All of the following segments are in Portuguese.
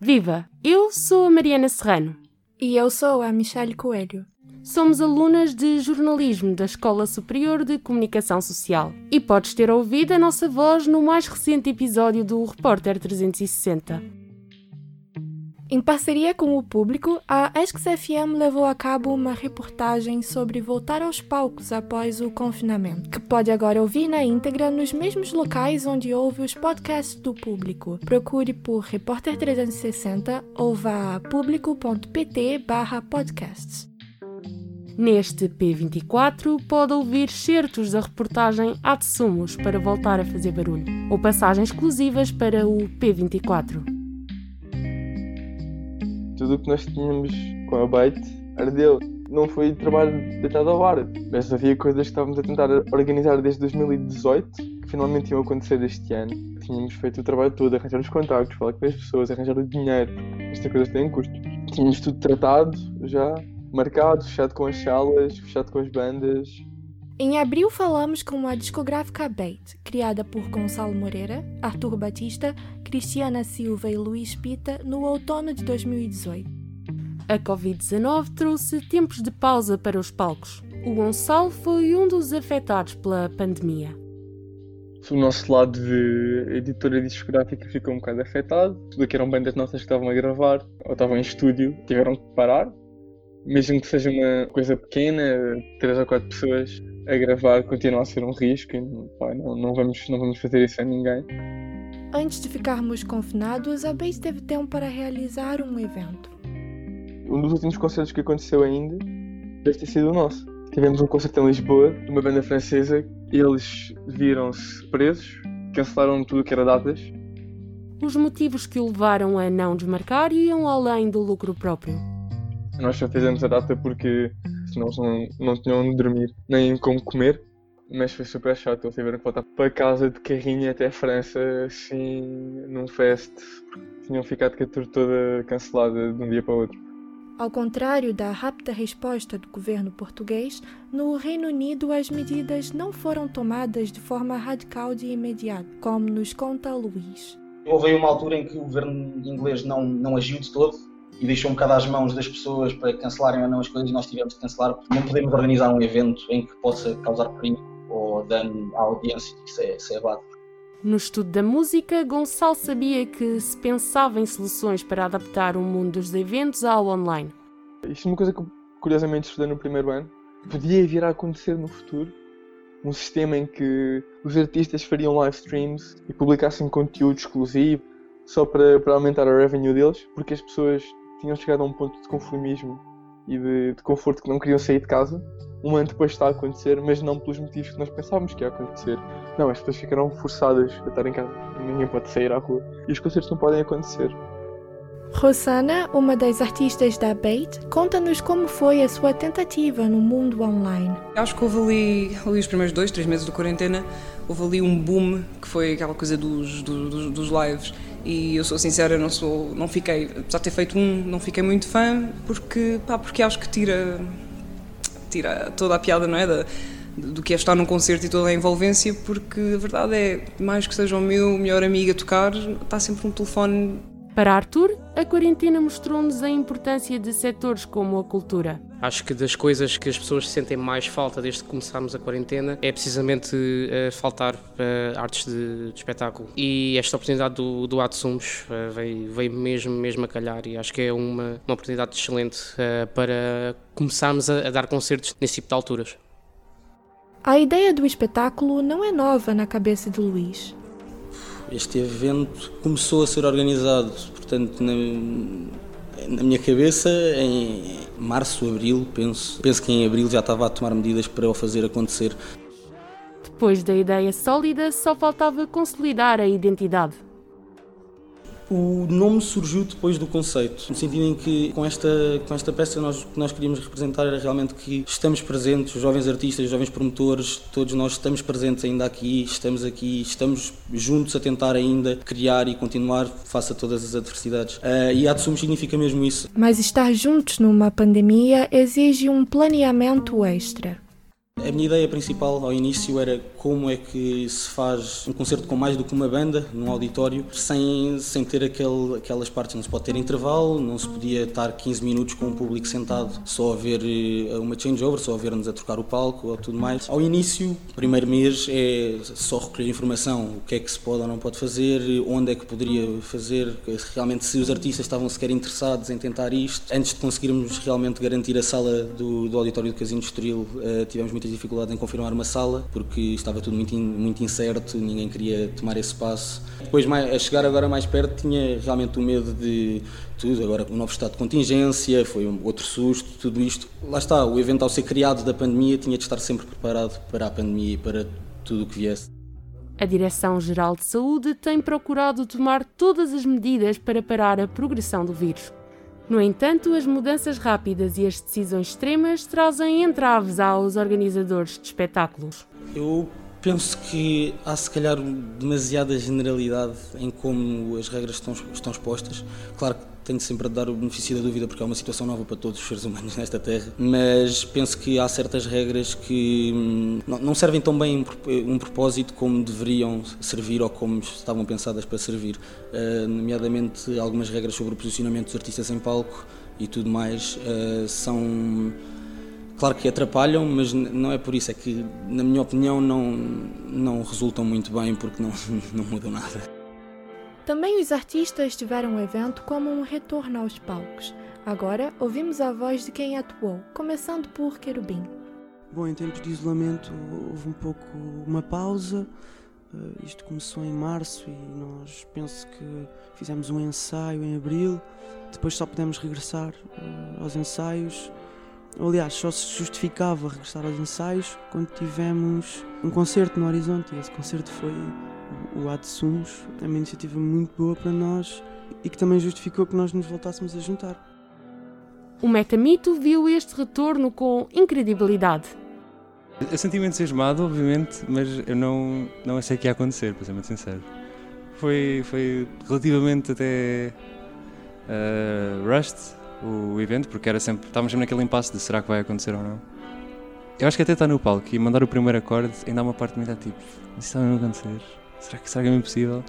Viva! Eu sou a Mariana Serrano. E eu sou a Michelle Coelho. Somos alunas de jornalismo da Escola Superior de Comunicação Social. E podes ter ouvido a nossa voz no mais recente episódio do Repórter 360. Em parceria com o público, a ESCS-FM levou a cabo uma reportagem sobre voltar aos palcos após o confinamento, que pode agora ouvir na íntegra nos mesmos locais onde ouve os podcasts do público. Procure por Repórter 360 ou vá a público.pt podcasts. Neste P24 pode ouvir certos da reportagem Ad Sumos para voltar a fazer barulho, ou passagens exclusivas para o P24 tudo o que nós tínhamos com a Bait ardeu. Não foi trabalho deitado ao ar, mas havia coisas que estávamos a tentar organizar desde 2018 que finalmente iam acontecer este ano. Tínhamos feito o trabalho todo, arranjar os contactos, falar com as pessoas, arranjar o dinheiro. Esta coisa tem custo. Tínhamos tudo tratado, já marcado, fechado com as salas, fechado com as bandas. Em abril falamos com a discográfica Bait, criada por Gonçalo Moreira, Arthur Batista, Cristiana Silva e Luís Pita no outono de 2018. A Covid-19 trouxe tempos de pausa para os palcos. O Gonçalo foi um dos afetados pela pandemia. O nosso lado de editora discográfica ficou um bocado afetado. Tudo que eram bandas nossas que estavam a gravar ou estavam em estúdio tiveram que parar. Mesmo que seja uma coisa pequena, três ou quatro pessoas, a gravar continua a ser um risco e pá, não, não, vamos, não vamos fazer isso a ninguém. Antes de ficarmos confinados, a Base teve tempo para realizar um evento. Um dos últimos concertos que aconteceu ainda deve ter sido o nosso. Tivemos um concerto em Lisboa, de uma banda francesa, e eles viram-se presos, cancelaram tudo o que era datas. Os motivos que o levaram a não desmarcar iam além do lucro próprio. Nós só fizemos a data porque senão eles não, não tinham onde dormir, nem como comer. Mas foi super chato, eles tiveram que voltar para casa de carrinho até a França, assim, num fest. Tinham ficado com a tour toda cancelada de um dia para o outro. Ao contrário da rápida resposta do governo português, no Reino Unido as medidas não foram tomadas de forma radical de imediato, como nos conta Luís. Houve uma altura em que o governo inglês não, não agiu de todo e deixou um bocado às mãos das pessoas para cancelarem ou não as coisas e nós tivemos de cancelar. Não podemos organizar um evento em que possa causar perigo ou dano à audiência, isso é, isso é básico. No estudo da música, Gonçalo sabia que se pensava em soluções para adaptar o mundo dos eventos ao online. Isto é uma coisa que curiosamente estudei no primeiro ano. Podia vir a acontecer no futuro um sistema em que os artistas fariam live streams e publicassem conteúdo exclusivo só para, para aumentar a revenue deles, porque as pessoas tinham chegado a um ponto de conformismo e de, de conforto que não queriam sair de casa. Um ano depois está a acontecer, mas não pelos motivos que nós pensávamos que ia acontecer. Não, as pessoas ficaram forçadas a estar em casa. Ninguém pode sair à rua. E os concertos não podem acontecer. Rosana, uma das artistas da Bait, conta-nos como foi a sua tentativa no mundo online. Acho que houve ali, ali os primeiros dois, três meses de quarentena, houve ali um boom que foi aquela coisa dos, dos, dos lives e eu sou sincera, não sou, não fiquei, apesar de ter feito um, não fiquei muito fã porque, pá, porque acho que tira, tira toda a piada, não é, da, do que é estar num concerto e toda a envolvência, porque a verdade é, mais que seja o meu melhor amigo a tocar, está sempre um telefone para Arthur, a quarentena mostrou-nos a importância de setores como a cultura. Acho que das coisas que as pessoas sentem mais falta desde que começámos a quarentena é precisamente uh, faltar uh, artes de, de, espetáculo. E esta oportunidade do, do Atsumos uh, veio, veio mesmo, mesmo a calhar e acho que é uma, uma oportunidade excelente para começarmos a, a dar concertos nesse tipo de alturas. A ideia do espetáculo não é nova na cabeça de Luís. Este evento começou a ser organizado, portanto, na, na minha cabeça, em março, abril, penso. Penso que em abril já estava a tomar medidas para o fazer acontecer. Depois da ideia sólida, só faltava consolidar a identidade. O nome surgiu depois do conceito, no sentido em que com esta, com esta peça nós, o que nós queríamos representar era realmente que estamos presentes, os jovens artistas, os jovens promotores, todos nós estamos presentes ainda aqui, estamos aqui, estamos juntos a tentar ainda criar e continuar face a todas as adversidades. Uh, e Atsum significa mesmo isso. Mas estar juntos numa pandemia exige um planeamento extra. A minha ideia principal ao início era como é que se faz um concerto com mais do que uma banda num auditório sem, sem ter aquele, aquelas partes. Não se pode ter intervalo, não se podia estar 15 minutos com o público sentado só a ver eh, uma changeover, só a ver-nos a trocar o palco ou tudo mais. Ao início, primeiro mês, é só recolher informação, o que é que se pode ou não pode fazer, onde é que poderia fazer, realmente se os artistas estavam sequer interessados em tentar isto. Antes de conseguirmos realmente garantir a sala do, do auditório do Casino Estoril, uh, tivemos dificuldade em confirmar uma sala, porque estava tudo muito, in, muito incerto, ninguém queria tomar esse passo. Depois, mais, a chegar agora mais perto, tinha realmente o medo de tudo, agora um novo estado de contingência, foi um outro susto, tudo isto. Lá está, o evento ao ser criado da pandemia tinha de estar sempre preparado para a pandemia e para tudo o que viesse. A Direção-Geral de Saúde tem procurado tomar todas as medidas para parar a progressão do vírus. No entanto, as mudanças rápidas e as decisões extremas trazem entraves aos organizadores de espetáculos. Eu penso que há se calhar demasiada generalidade em como as regras estão, estão expostas. Claro que tenho sempre a dar o benefício da dúvida porque é uma situação nova para todos os seres humanos nesta Terra, mas penso que há certas regras que hum, não servem tão bem um propósito como deveriam servir ou como estavam pensadas para servir, uh, nomeadamente algumas regras sobre o posicionamento dos artistas em palco e tudo mais uh, são claro que atrapalham, mas não é por isso, é que na minha opinião não, não resultam muito bem porque não, não mudam nada. Também os artistas tiveram o evento como um retorno aos palcos. Agora ouvimos a voz de quem atuou, começando por Querubim. Bom, em tempos de isolamento houve um pouco uma pausa. Uh, isto começou em março e nós penso que fizemos um ensaio em abril. Depois só pudemos regressar uh, aos ensaios. Aliás, só se justificava regressar aos ensaios quando tivemos um concerto no horizonte. E esse concerto foi o Adsumos é uma iniciativa muito boa para nós e que também justificou que nós nos voltássemos a juntar. O Metamito viu este retorno com incredibilidade. Eu senti-me entusiasmado, obviamente, mas eu não, não achei que ia acontecer, para ser muito sincero. Foi, foi relativamente até uh, Rust o evento, porque era sempre, estávamos sempre naquele impasse de será que vai acontecer ou não. Eu acho que até está no palco e mandar o primeiro acorde ainda há uma parte de mim está tipo, isso está a acontecer. Será que, será que é impossível?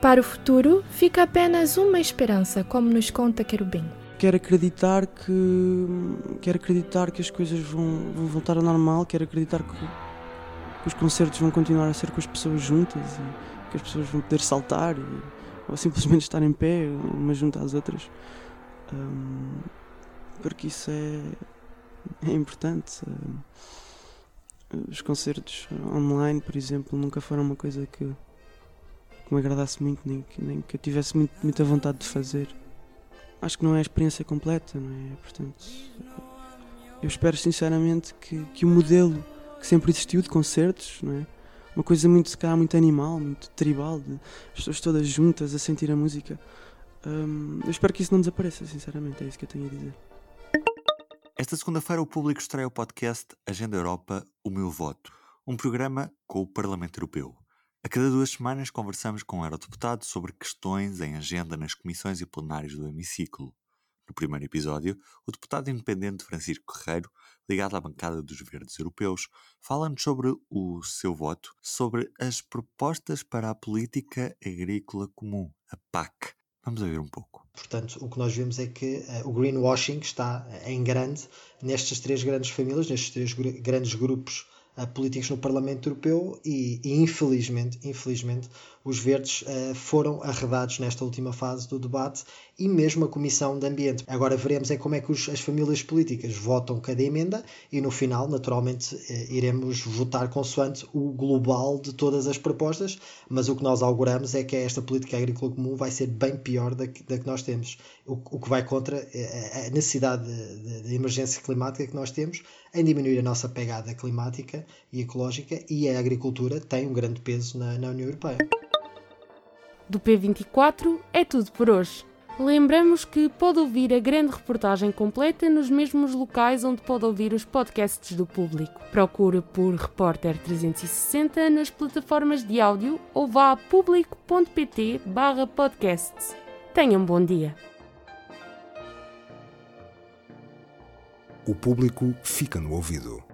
Para o futuro, fica apenas uma esperança, como nos conta Querubim. Quero acreditar que quero acreditar que as coisas vão, vão voltar ao normal, quero acreditar que, que, os concertos vão continuar a ser com as pessoas juntas e que as pessoas vão poder saltar e, ou simplesmente estar em pé, umas junto às outras. Um, porque isso é, é importante. Um, os concertos online, por exemplo, nunca foram uma coisa que, que me agradasse muito, nem que, nem que eu tivesse muito, muita vontade de fazer. Acho que não é a experiência completa, não é? Portanto, eu espero sinceramente que, que o modelo que sempre existiu de concertos, não é? Uma coisa muito, se calhar, muito animal, muito tribal, de as pessoas todas juntas a sentir a música. Um, eu espero que isso não desapareça, sinceramente, é isso que eu tenho a dizer. Esta segunda-feira o público estreia o podcast Agenda Europa, o meu voto, um programa com o Parlamento Europeu. A cada duas semanas conversamos com eurodeputados sobre questões em agenda nas comissões e plenários do hemiciclo. No primeiro episódio, o deputado independente Francisco Guerreiro, ligado à bancada dos Verdes Europeus, fala-nos sobre o seu voto sobre as propostas para a política agrícola comum, a PAC, Vamos ver um pouco. Portanto, o que nós vemos é que uh, o greenwashing está uh, em grande nestas três grandes famílias, nestes três gr grandes grupos uh, políticos no Parlamento Europeu e, e, infelizmente, infelizmente, os verdes uh, foram arredados nesta última fase do debate e mesmo a Comissão de Ambiente. Agora veremos é como é que os, as famílias políticas votam cada emenda e no final, naturalmente, uh, iremos votar consoante o global de todas as propostas, mas o que nós auguramos é que esta política agrícola comum vai ser bem pior da que, da que nós temos, o, o, que vai contra a, a necessidade de, de, de emergência climática que nós temos em diminuir a nossa pegada climática e ecológica e a agricultura tem um grande peso na, na União Europeia. Do P24 é tudo por hoje. Lembramos que pode ouvir a grande reportagem completa nos mesmos locais onde pode ouvir os podcasts do público. Procure por Repórter 360 nas plataformas de áudio ou vá a público.pt podcasts. Tenham um bom dia. O público fica no ouvido.